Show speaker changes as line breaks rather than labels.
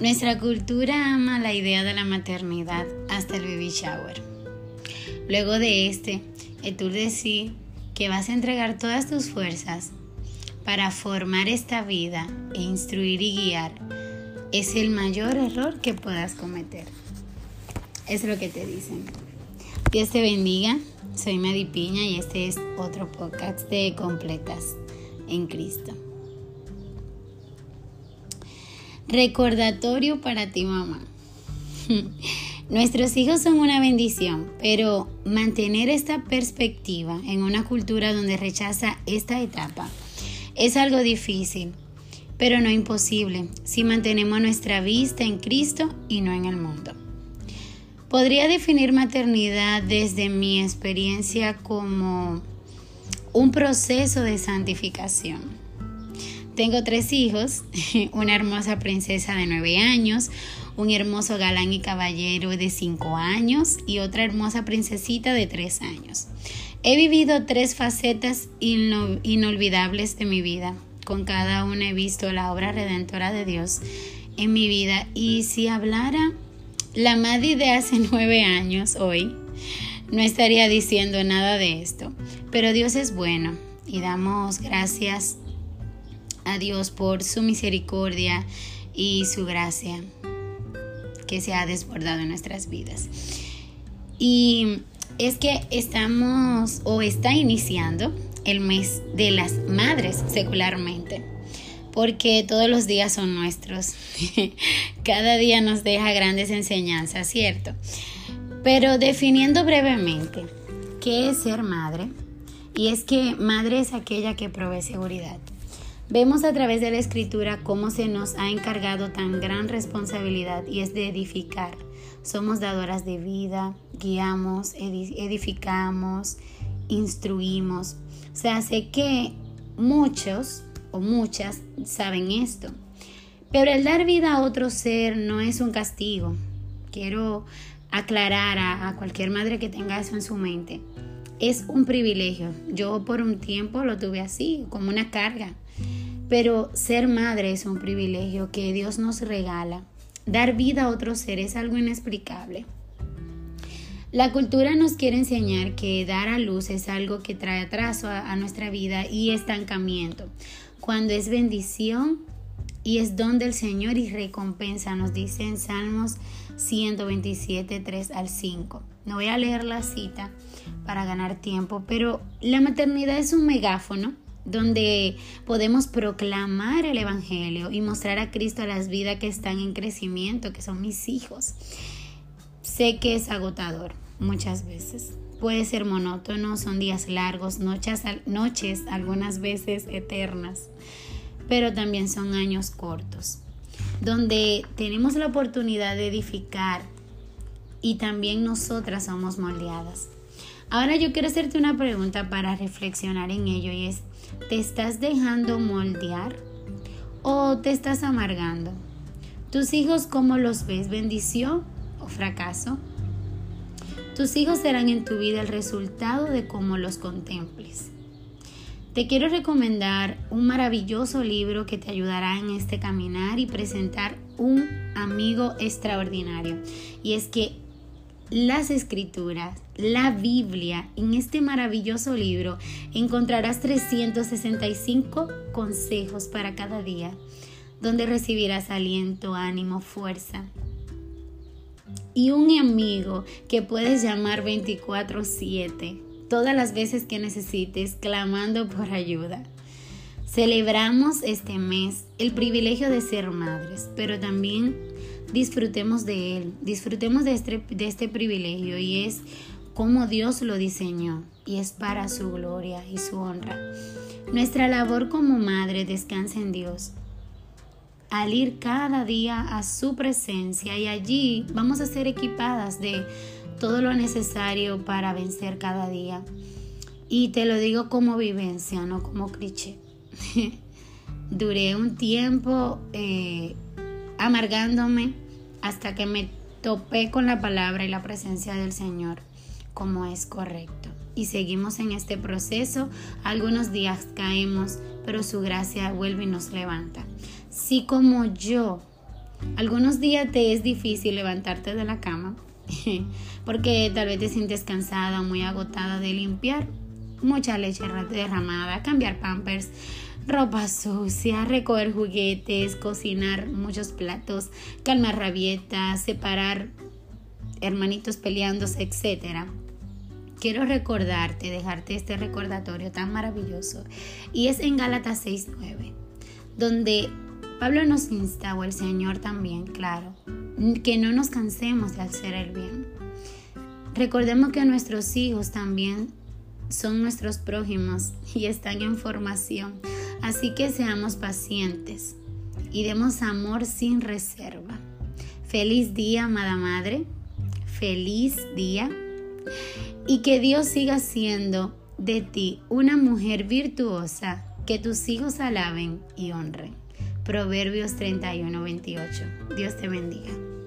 Nuestra cultura ama la idea de la maternidad hasta el baby shower. Luego de este, el tour decir que vas a entregar todas tus fuerzas para formar esta vida e instruir y guiar es el mayor error que puedas cometer. Es lo que te dicen. Dios te bendiga. Soy Madi Piña y este es otro podcast de Completas en Cristo. Recordatorio para ti, mamá. Nuestros hijos son una bendición, pero mantener esta perspectiva en una cultura donde rechaza esta etapa es algo difícil, pero no imposible si mantenemos nuestra vista en Cristo y no en el mundo. Podría definir maternidad desde mi experiencia como un proceso de santificación tengo tres hijos, una hermosa princesa de nueve años, un hermoso galán y caballero de cinco años y otra hermosa princesita de tres años. He vivido tres facetas inolvidables de mi vida. Con cada una he visto la obra redentora de Dios en mi vida. Y si hablara la madre de hace nueve años hoy, no estaría diciendo nada de esto. Pero Dios es bueno y damos gracias a Dios por su misericordia y su gracia que se ha desbordado en nuestras vidas. Y es que estamos o está iniciando el mes de las madres secularmente, porque todos los días son nuestros. Cada día nos deja grandes enseñanzas, ¿cierto? Pero definiendo brevemente, ¿qué es ser madre? Y es que madre es aquella que provee seguridad Vemos a través de la escritura cómo se nos ha encargado tan gran responsabilidad y es de edificar. Somos dadoras de vida, guiamos, edificamos, instruimos. Sea, sé que muchos o muchas saben esto. Pero el dar vida a otro ser no es un castigo. Quiero aclarar a, a cualquier madre que tenga eso en su mente. Es un privilegio. Yo por un tiempo lo tuve así, como una carga. Pero ser madre es un privilegio que Dios nos regala. Dar vida a otro ser es algo inexplicable. La cultura nos quiere enseñar que dar a luz es algo que trae atraso a, nuestra vida y estancamiento, cuando es bendición y es don del Señor y recompensa, nos dice en Salmos 127, 3 al 5. No voy a leer la cita para ganar tiempo, pero la maternidad es un megáfono donde podemos proclamar el Evangelio y mostrar a Cristo las vidas que están en crecimiento, que son mis hijos. Sé que es agotador muchas veces. Puede ser monótono, son días largos, noches, noches algunas veces eternas, pero también son años cortos, donde tenemos la oportunidad de edificar y también nosotras somos moldeadas. Ahora yo quiero hacerte una pregunta para reflexionar en ello y es, ¿Te estás dejando moldear o te estás amargando? ¿Tus hijos cómo los ves? ¿Bendición o fracaso? Tus hijos serán en tu vida el resultado de cómo los contemples. Te quiero recomendar un maravilloso libro que te ayudará en este caminar y presentar un amigo extraordinario. Y es que las escrituras, la Biblia, en este maravilloso libro encontrarás 365 consejos para cada día, donde recibirás aliento, ánimo, fuerza. Y un amigo que puedes llamar 24/7, todas las veces que necesites, clamando por ayuda. Celebramos este mes el privilegio de ser madres, pero también disfrutemos de él, disfrutemos de este, de este privilegio y es como Dios lo diseñó y es para su gloria y su honra. Nuestra labor como madre descansa en Dios. Al ir cada día a su presencia y allí vamos a ser equipadas de todo lo necesario para vencer cada día. Y te lo digo como vivencia, no como cliché. Duré un tiempo eh, amargándome hasta que me topé con la palabra y la presencia del Señor como es correcto. Y seguimos en este proceso. Algunos días caemos, pero su gracia vuelve y nos levanta. Si como yo Algunos días te es difícil levantarte de la cama porque tal vez te sientes cansada muy agotada de limpiar mucha leche derramada, cambiar pampers, ropa sucia, recoger juguetes, cocinar muchos platos, calmar rabietas, separar hermanitos peleándose, etc. Quiero recordarte, dejarte este recordatorio tan maravilloso. Y es en Gálatas 6.9, donde Pablo nos insta, o el Señor también, claro, que no nos cansemos de hacer el bien. Recordemos que nuestros hijos también son nuestros prójimos y están en formación. Así que seamos pacientes y demos amor sin reserva. Feliz día, amada madre. Feliz día. Y que Dios siga siendo de ti una mujer virtuosa que tus hijos alaben y honren. Proverbios 31, 28. Dios te bendiga.